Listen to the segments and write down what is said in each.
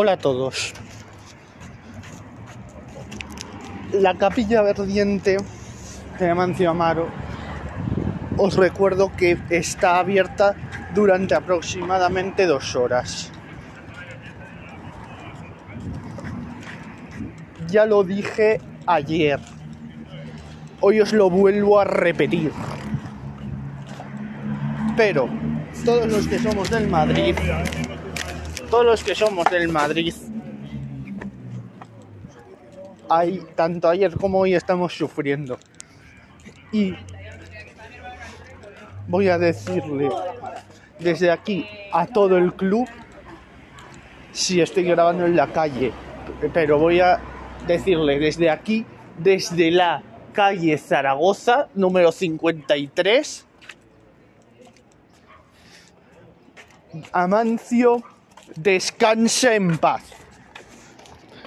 Hola a todos. La capilla verdiente de Amancio Amaro, os recuerdo que está abierta durante aproximadamente dos horas. Ya lo dije ayer. Hoy os lo vuelvo a repetir. Pero todos los que somos del Madrid, todos los que somos del Madrid, hay, tanto ayer como hoy estamos sufriendo. Y voy a decirle desde aquí a todo el club, si estoy grabando en la calle, pero voy a decirle desde aquí, desde la calle Zaragoza, número 53, Amancio, descansa en paz.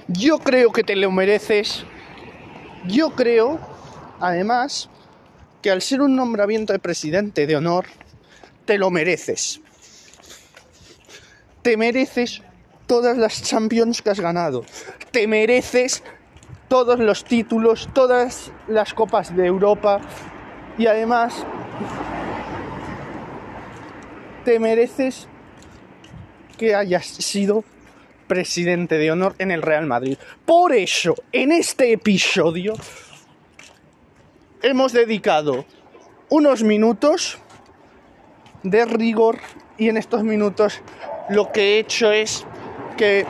Yo creo que te lo mereces. Yo creo, además, que al ser un nombramiento de presidente de honor, te lo mereces. Te mereces todas las Champions que has ganado. Te mereces todos los títulos, todas las copas de Europa. Y además, te mereces que hayas sido presidente de honor en el Real Madrid. Por eso, en este episodio, hemos dedicado unos minutos de rigor y en estos minutos lo que he hecho es que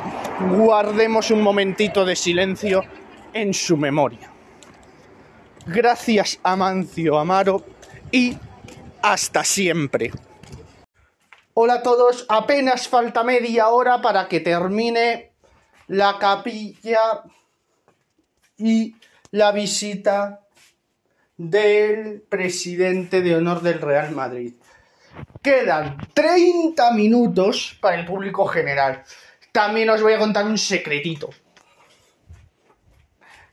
guardemos un momentito de silencio en su memoria. Gracias Amancio Amaro y hasta siempre. Hola a todos, apenas falta media hora para que termine la capilla y la visita del presidente de honor del Real Madrid. Quedan 30 minutos para el público general. También os voy a contar un secretito.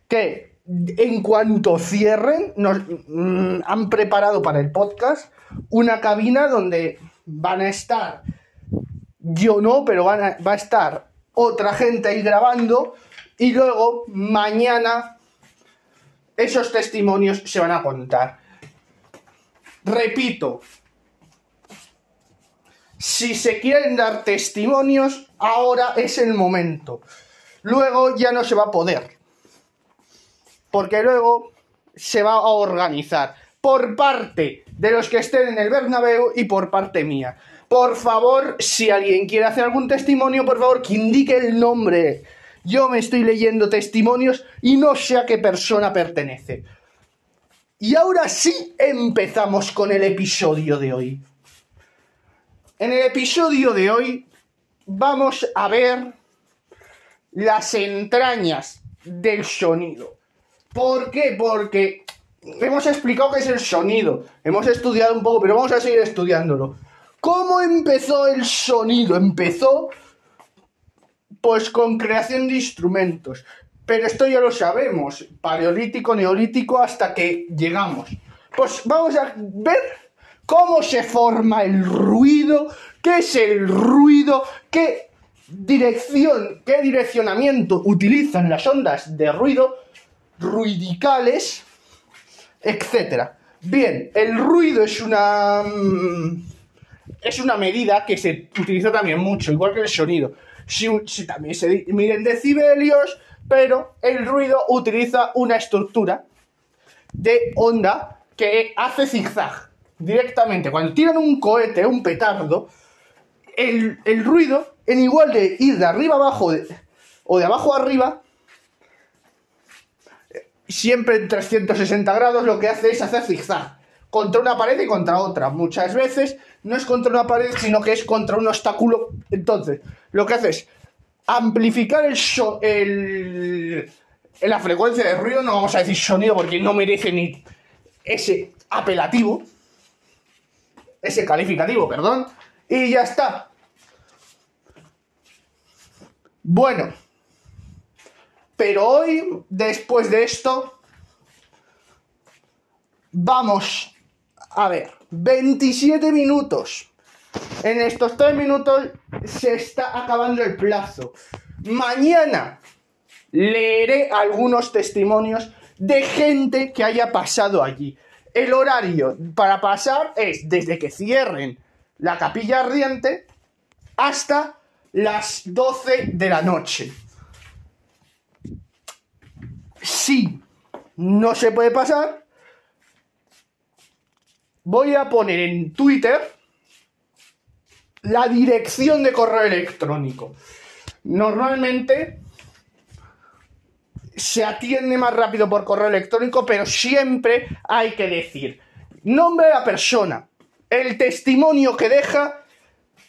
Que en cuanto cierren, nos mm, han preparado para el podcast una cabina donde van a estar, yo no, pero van a, va a estar otra gente ahí grabando y luego mañana esos testimonios se van a contar. Repito, si se quieren dar testimonios, ahora es el momento. Luego ya no se va a poder. Porque luego se va a organizar por parte de los que estén en el Bernabéu y por parte mía. Por favor, si alguien quiere hacer algún testimonio, por favor, que indique el nombre. Yo me estoy leyendo testimonios y no sé a qué persona pertenece. Y ahora sí empezamos con el episodio de hoy. En el episodio de hoy vamos a ver las entrañas del sonido. ¿Por qué? Porque hemos explicado qué es el sonido, hemos estudiado un poco, pero vamos a seguir estudiándolo. ¿Cómo empezó el sonido? Empezó pues con creación de instrumentos. Pero esto ya lo sabemos, paleolítico, neolítico, hasta que llegamos. Pues vamos a ver cómo se forma el ruido, qué es el ruido, qué dirección, qué direccionamiento utilizan las ondas de ruido ruidicales etcétera. Bien, el ruido es una mm, es una medida que se utiliza también mucho, igual que el sonido. Si, también se miden decibelios, pero el ruido utiliza una estructura de onda que hace zigzag directamente. Cuando tiran un cohete, un petardo, el, ruido, en igual de ir de arriba abajo o de abajo arriba, siempre en 360 grados lo que hace es hacer zigzag contra una pared y contra otra. Muchas veces no es contra una pared, sino que es contra un obstáculo. Entonces, lo que hace es amplificar el, el la frecuencia de ruido, no vamos a decir sonido porque no merece ni ese apelativo, ese calificativo, perdón, y ya está. Bueno. Pero hoy, después de esto, vamos a ver, 27 minutos. En estos 3 minutos se está acabando el plazo. Mañana leeré algunos testimonios de gente que haya pasado allí. El horario para pasar es desde que cierren la capilla ardiente hasta las 12 de la noche. Si no se puede pasar, voy a poner en Twitter la dirección de correo electrónico. Normalmente se atiende más rápido por correo electrónico, pero siempre hay que decir nombre de la persona, el testimonio que deja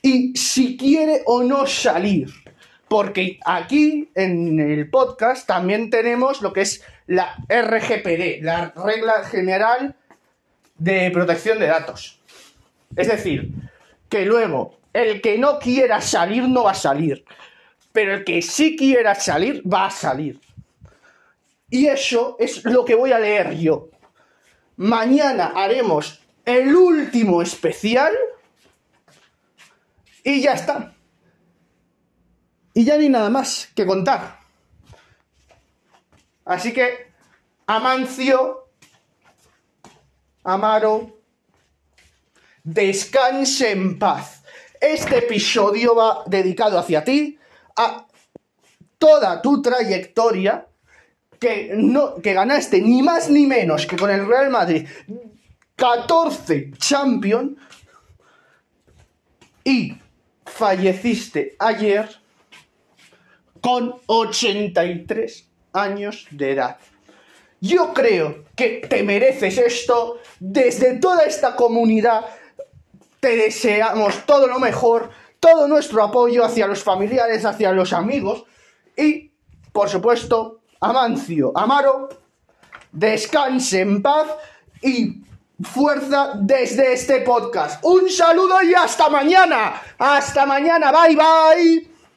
y si quiere o no salir. Porque aquí en el podcast también tenemos lo que es la RGPD, la Regla General de Protección de Datos. Es decir, que luego el que no quiera salir no va a salir, pero el que sí quiera salir va a salir. Y eso es lo que voy a leer yo. Mañana haremos el último especial y ya está. Y ya ni nada más que contar. Así que, Amancio, Amaro, descanse en paz. Este episodio va dedicado hacia ti, a toda tu trayectoria, que, no, que ganaste ni más ni menos que con el Real Madrid 14 Champions y falleciste ayer con 83 años de edad. Yo creo que te mereces esto. Desde toda esta comunidad te deseamos todo lo mejor, todo nuestro apoyo hacia los familiares, hacia los amigos y, por supuesto, Amancio Amaro, descanse en paz y fuerza desde este podcast. Un saludo y hasta mañana. Hasta mañana. Bye bye.